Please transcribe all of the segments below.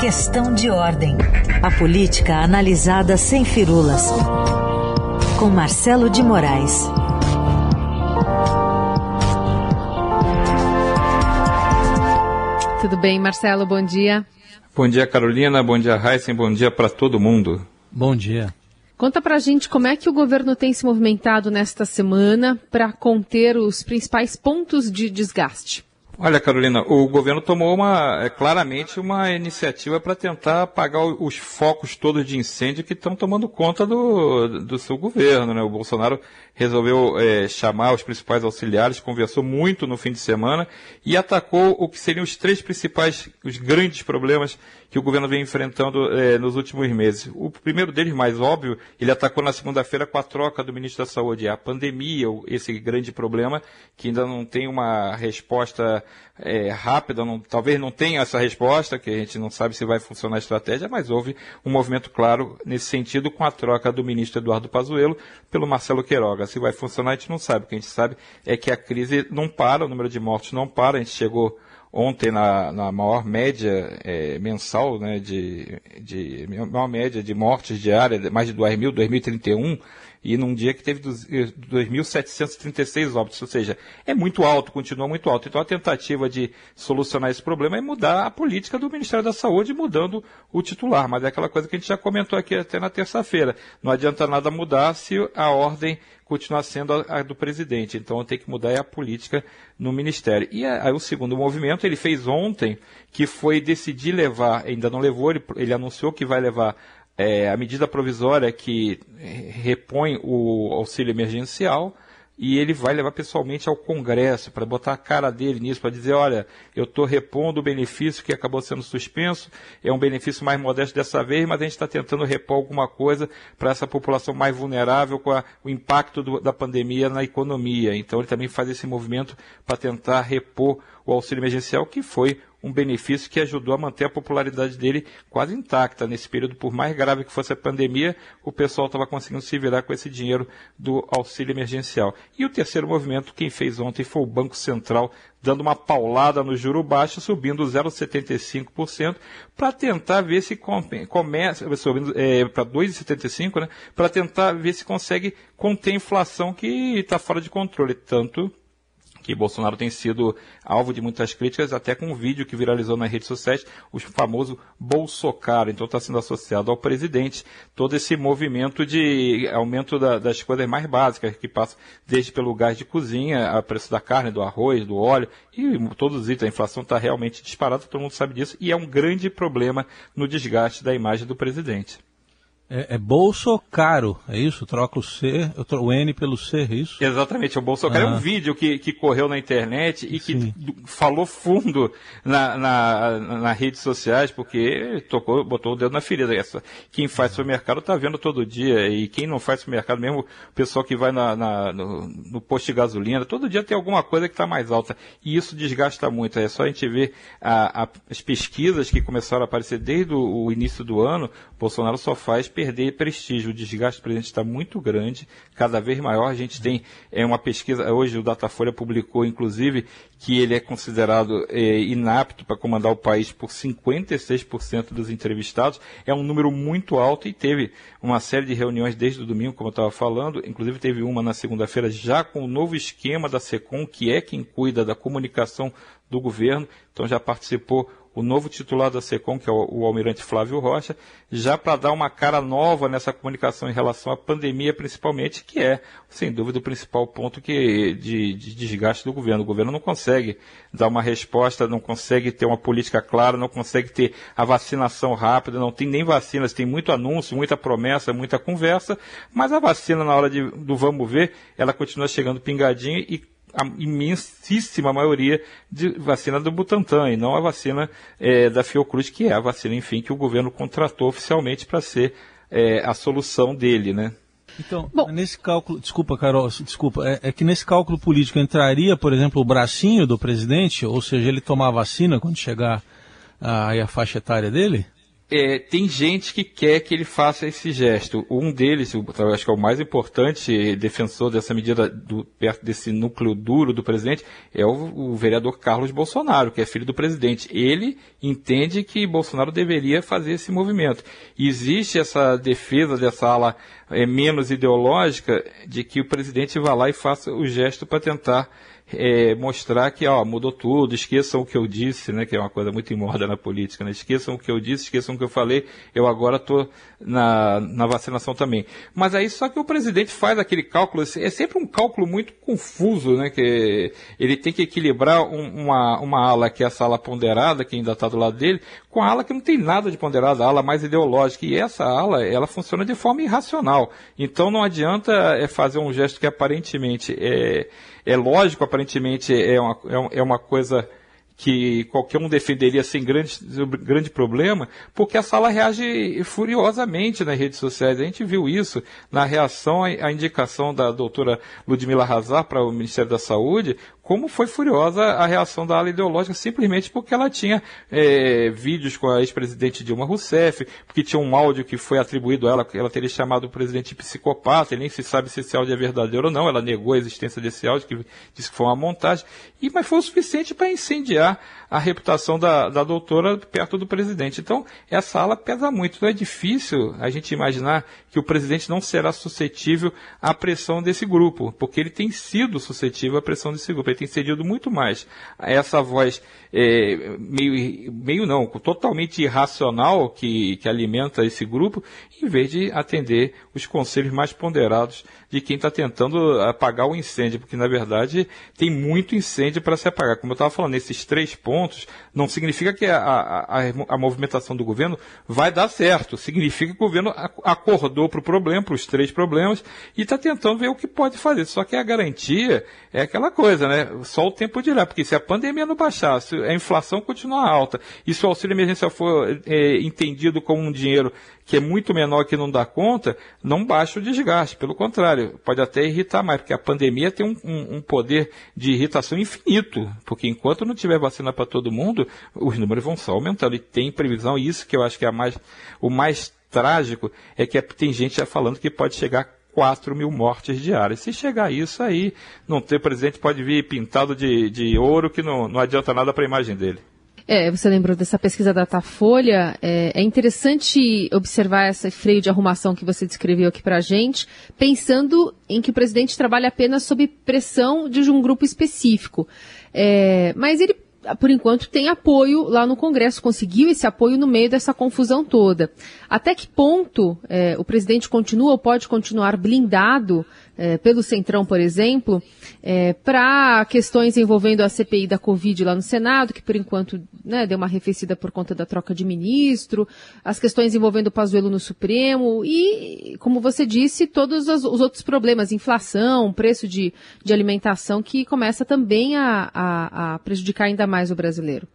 Questão de ordem. A política analisada sem firulas. Com Marcelo de Moraes. Tudo bem, Marcelo? Bom dia. Bom dia, Carolina. Bom dia, Heisen. Bom dia para todo mundo. Bom dia. Conta pra gente como é que o governo tem se movimentado nesta semana para conter os principais pontos de desgaste. Olha, Carolina, o governo tomou uma, é, claramente uma iniciativa para tentar apagar os focos todos de incêndio que estão tomando conta do, do seu governo. Né? O Bolsonaro resolveu é, chamar os principais auxiliares, conversou muito no fim de semana e atacou o que seriam os três principais, os grandes problemas que o governo vem enfrentando é, nos últimos meses. O primeiro deles, mais óbvio, ele atacou na segunda-feira com a troca do ministro da Saúde, a pandemia, esse grande problema que ainda não tem uma resposta é, rápida, não, talvez não tenha essa resposta, que a gente não sabe se vai funcionar a estratégia, mas houve um movimento claro nesse sentido com a troca do ministro Eduardo Pazuello pelo Marcelo Queiroga. Se vai funcionar, a gente não sabe. O que a gente sabe é que a crise não para, o número de mortos não para. A gente chegou ontem na, na maior média é, mensal, né, de, de maior média de mortes diárias, mais de 2 mil, 2031, e num dia que teve 2.736 óbitos, ou seja, é muito alto, continua muito alto. Então a tentativa de solucionar esse problema é mudar a política do Ministério da Saúde, mudando o titular, mas é aquela coisa que a gente já comentou aqui até na terça-feira. Não adianta nada mudar se a ordem continuar sendo a, do presidente. Então tem que mudar a política no ministério. E aí o segundo movimento ele fez ontem, que foi decidir levar, ainda não levou, ele, ele anunciou que vai levar é, a medida provisória que repõe o auxílio emergencial e ele vai levar pessoalmente ao Congresso para botar a cara dele nisso, para dizer, olha, eu estou repondo o benefício que acabou sendo suspenso, é um benefício mais modesto dessa vez, mas a gente está tentando repor alguma coisa para essa população mais vulnerável com a, o impacto do, da pandemia na economia. Então ele também faz esse movimento para tentar repor o auxílio emergencial, que foi um benefício que ajudou a manter a popularidade dele quase intacta. Nesse período, por mais grave que fosse a pandemia, o pessoal estava conseguindo se virar com esse dinheiro do auxílio emergencial. E o terceiro movimento, quem fez ontem foi o Banco Central, dando uma paulada no juro baixo, subindo 0,75%, para tentar ver se começa, é, para 2,75%, né, para tentar ver se consegue conter a inflação que está fora de controle, tanto que Bolsonaro tem sido alvo de muitas críticas, até com um vídeo que viralizou nas redes sociais, o famoso Bolsocaro. Então está sendo associado ao presidente todo esse movimento de aumento da, das coisas mais básicas, que passa desde pelo gás de cozinha, a preço da carne, do arroz, do óleo, e todos os itens. A inflação está realmente disparada, todo mundo sabe disso, e é um grande problema no desgaste da imagem do presidente. É, é bolso caro, é isso? Troca o C, o N pelo C, é isso? Exatamente, o bolso caro ah. é um ah. vídeo que, que correu na internet e Sim. que falou fundo na, na, nas redes sociais, porque tocou, botou o dedo na ferida. Essa, quem faz supermercado está vendo todo dia, e quem não faz supermercado, mesmo o pessoal que vai na, na no, no, posto de gasolina, todo dia tem alguma coisa que está mais alta. E isso desgasta muito. É só a gente ver a, a, as pesquisas que começaram a aparecer desde o, o início do ano, Bolsonaro só faz perder prestígio. O desgaste do presidente está muito grande, cada vez maior. A gente tem é, uma pesquisa, hoje o Datafolha publicou, inclusive, que ele é considerado é, inapto para comandar o país por 56% dos entrevistados. É um número muito alto e teve uma série de reuniões desde o domingo, como eu estava falando. Inclusive teve uma na segunda-feira já com o novo esquema da SECOM, que é quem cuida da comunicação do governo. Então já participou o novo titular da SECOM, que é o, almirante Flávio Rocha, já para dar uma cara nova nessa comunicação em relação à pandemia, principalmente, que é, sem dúvida, o principal ponto que, de, de desgaste do governo. O governo não consegue dar uma resposta, não consegue ter uma política clara, não consegue ter a vacinação rápida, não tem nem vacinas, tem muito anúncio, muita promessa, muita conversa, mas a vacina, na hora de, do vamos ver, ela continua chegando pingadinho e a imensíssima maioria de vacina do Butantan e não a vacina é, da Fiocruz, que é a vacina, enfim, que o governo contratou oficialmente para ser é, a solução dele, né? Então, Bom, nesse cálculo, desculpa, Carol, desculpa, é, é, que nesse cálculo político entraria, por exemplo, o bracinho do presidente, ou seja, ele tomar vacina quando chegar aí a faixa etária dele? É, tem gente que quer que ele faça esse gesto. Um deles, acho que é o mais importante defensor dessa medida do, perto desse núcleo duro do presidente, é o, o, vereador Carlos Bolsonaro, que é filho do presidente. Ele entende que Bolsonaro deveria fazer esse movimento. Existe essa defesa dessa ala é, menos ideológica de que o presidente vá lá e faça o gesto para tentar é, mostrar que ó, mudou tudo, esqueçam o que eu disse, né, que é uma coisa muito imorda na política, né, esqueçam o que eu disse, esqueçam o que eu falei, eu agora estou na, na vacinação também. Mas aí só que o presidente faz aquele cálculo, é sempre um cálculo muito confuso, né, que ele tem que equilibrar um, uma, uma ala que é essa ala ponderada, que ainda está do lado dele, com a ala que não tem nada de ponderada, a ala mais ideológica, e essa ala, ela funciona de forma irracional. Então não adianta é, fazer um gesto que aparentemente é é lógico, aparentemente é uma, é, é uma coisa que qualquer um defenderia sem grande, grande problema, porque a sala reage furiosamente nas redes sociais. A gente viu isso na reação à indicação da doutora Ludmila Hazar para o Ministério da Saúde, como foi furiosa a reação da ala ideológica, simplesmente porque ela tinha é, vídeos com a ex-presidente Dilma Rousseff, porque tinha um áudio que foi atribuído a ela, que ela teria chamado o presidente de psicopata, e nem se sabe se esse áudio é verdadeiro ou não, ela negou a existência desse áudio, que disse que foi uma montagem, e, mas foi o suficiente para incendiar a reputação da, da doutora perto do presidente. Então, essa ala pesa muito. Não é difícil a gente imaginar que o presidente não será suscetível à pressão desse grupo, porque ele tem sido suscetível à pressão desse grupo. Ele tem cedido muito mais a essa voz é, meio, meio não, totalmente irracional que, que alimenta esse grupo, em vez de atender os conselhos mais ponderados de quem está tentando apagar o incêndio, porque na verdade tem muito incêndio para se apagar. Como eu estava falando, esses três pontos não significa que a, a, a, movimentação do governo vai dar certo, significa que o governo acordou para o problema, para os três problemas, e está tentando ver o que pode fazer. Só que a garantia é aquela coisa, né? Só o tempo dirá, porque se a pandemia não baixar, se a inflação continuar alta, e se o auxílio emergencial for é, entendido como um dinheiro que é muito menor que não dá conta, não baixa o desgaste. Pelo contrário, pode até irritar mais, porque a pandemia tem um, um, um poder de irritação infinito. Porque enquanto não tiver vacina para todo mundo, os números vão só aumentando. E tem previsão, e isso que eu acho que é mais, o mais trágico, é que tem gente já falando que pode chegar 4 mil mortes diárias. Se chegar a isso aí, não ter presidente pode vir pintado de, de ouro que não, não adianta nada para a imagem dele. É, você lembrou dessa pesquisa da Datafolha. É, é interessante observar esse freio de arrumação que você descreveu aqui para a gente, pensando em que o presidente trabalha apenas sob pressão de um grupo específico. É, mas ele por enquanto, tem apoio lá no Congresso, conseguiu esse apoio no meio dessa confusão toda. Até que ponto é, o presidente continua ou pode continuar blindado é, pelo Centrão, por exemplo, é, para questões envolvendo a CPI da Covid lá no Senado, que por enquanto né, deu uma arrefecida por conta da troca de ministro, as questões envolvendo o Pazuello no Supremo e, como você disse, todos os, os outros problemas, inflação, preço de, de alimentação, que começa também a, a, a prejudicar ainda mais o brasileiro.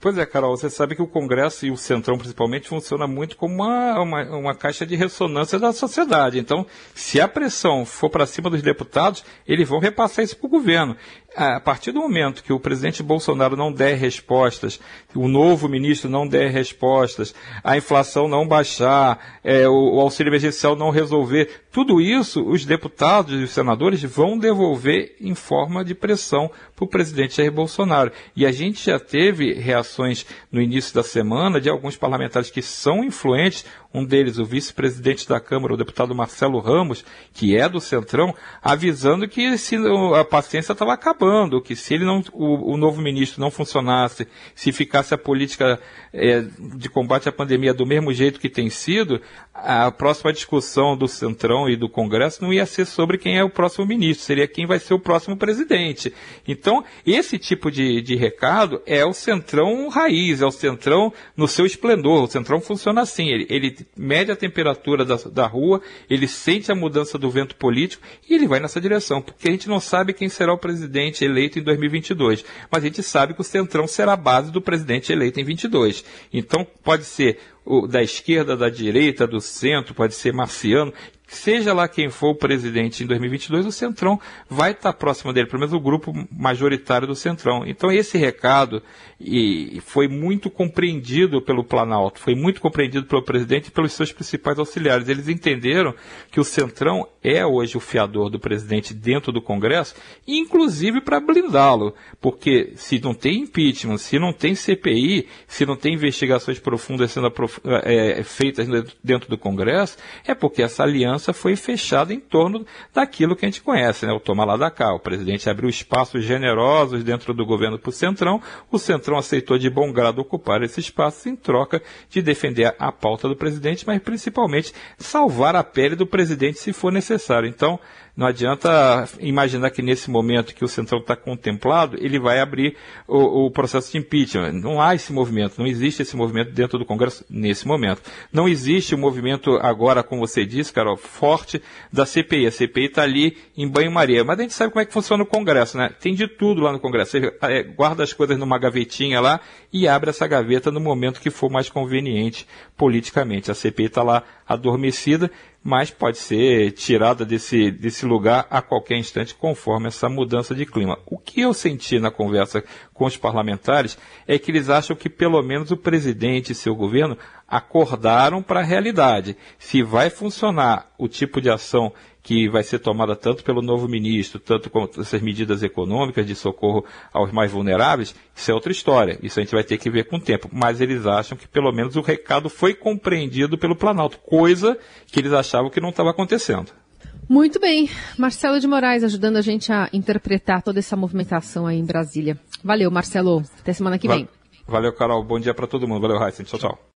Pois é, Carol, você sabe que o Congresso e o Centrão principalmente funciona muito como uma, uma, uma caixa de ressonância da sociedade. Então, se a pressão for para cima dos deputados, eles vão repassar isso para o governo a partir do momento que o presidente Bolsonaro não der respostas, o novo ministro não der respostas, a inflação não baixar, é, o, o, auxílio emergencial não resolver, tudo isso os deputados e os senadores vão devolver em forma de pressão para o presidente Jair Bolsonaro. E a gente já teve reações no início da semana de alguns parlamentares que são influentes, um deles, o vice-presidente da Câmara, o deputado Marcelo Ramos, que é do Centrão, avisando que se a paciência estava acabando, que se ele não, o, o, novo ministro não funcionasse, se ficasse a política é, de combate à pandemia do mesmo jeito que tem sido, a próxima discussão do Centrão e do Congresso não ia ser sobre quem é o próximo ministro, seria quem vai ser o próximo presidente. Então, esse tipo de, de recado é o Centrão raiz, é o Centrão no seu esplendor. O Centrão funciona assim, ele, ele mede a temperatura da, da rua, ele sente a mudança do vento político e ele vai nessa direção, porque a gente não sabe quem será o presidente eleito em 2022, mas a gente sabe que o Centrão será a base do presidente eleito em 22. Então, pode ser o, da esquerda, da direita, do centro, pode ser marciano, seja lá quem for o presidente em 2022, o Centrão vai estar próximo dele, pelo menos o grupo majoritário do Centrão. Então esse recado e foi muito compreendido pelo Planalto, foi muito compreendido pelo presidente e pelos seus principais auxiliares. Eles entenderam que o Centrão é hoje o fiador do presidente dentro do Congresso, inclusive para blindá-lo, porque se não tem impeachment, se não tem CPI, se não tem investigações profundas sendo é, feitas dentro do Congresso, é porque essa aliança foi fechada em torno daquilo que a gente conhece, né? o toma lá da cá. O presidente abriu espaços generosos dentro do governo para o Centrão, o Centrão aceitou de bom grado ocupar esse espaço em troca de defender a pauta do presidente, mas principalmente salvar a pele do presidente se for necessário. Então, não adianta imaginar que nesse momento que o Centrão está contemplado, ele vai abrir o, o, processo de impeachment. Não há esse movimento, não existe esse movimento dentro do Congresso nesse momento. Não existe o um movimento agora, como você disse, Carol, forte da CPI. A CPI está ali em banho-maria. Mas a gente sabe como é que funciona o Congresso, né? Tem de tudo lá no Congresso. Você é, guarda as coisas numa gavetinha lá e abre essa gaveta no momento que for mais conveniente politicamente. A CPI está lá adormecida mas pode ser tirada desse, desse lugar a qualquer instante conforme essa mudança de clima. O que eu senti na conversa com os parlamentares é que eles acham que pelo menos o presidente e seu governo acordaram para a realidade. Se vai funcionar o tipo de ação que vai ser tomada tanto pelo novo ministro, tanto com essas medidas econômicas de socorro aos mais vulneráveis, isso é outra história. Isso a gente vai ter que ver com o tempo. Mas eles acham que pelo menos o recado foi compreendido pelo Planalto, coisa que eles achavam que não estava acontecendo. Muito bem. Marcelo de Moraes ajudando a gente a interpretar toda essa movimentação aí em Brasília. Valeu, Marcelo. Até semana que vem. Valeu, Carol. Bom dia para todo mundo. Valeu, Raíssa. Tchau, tchau.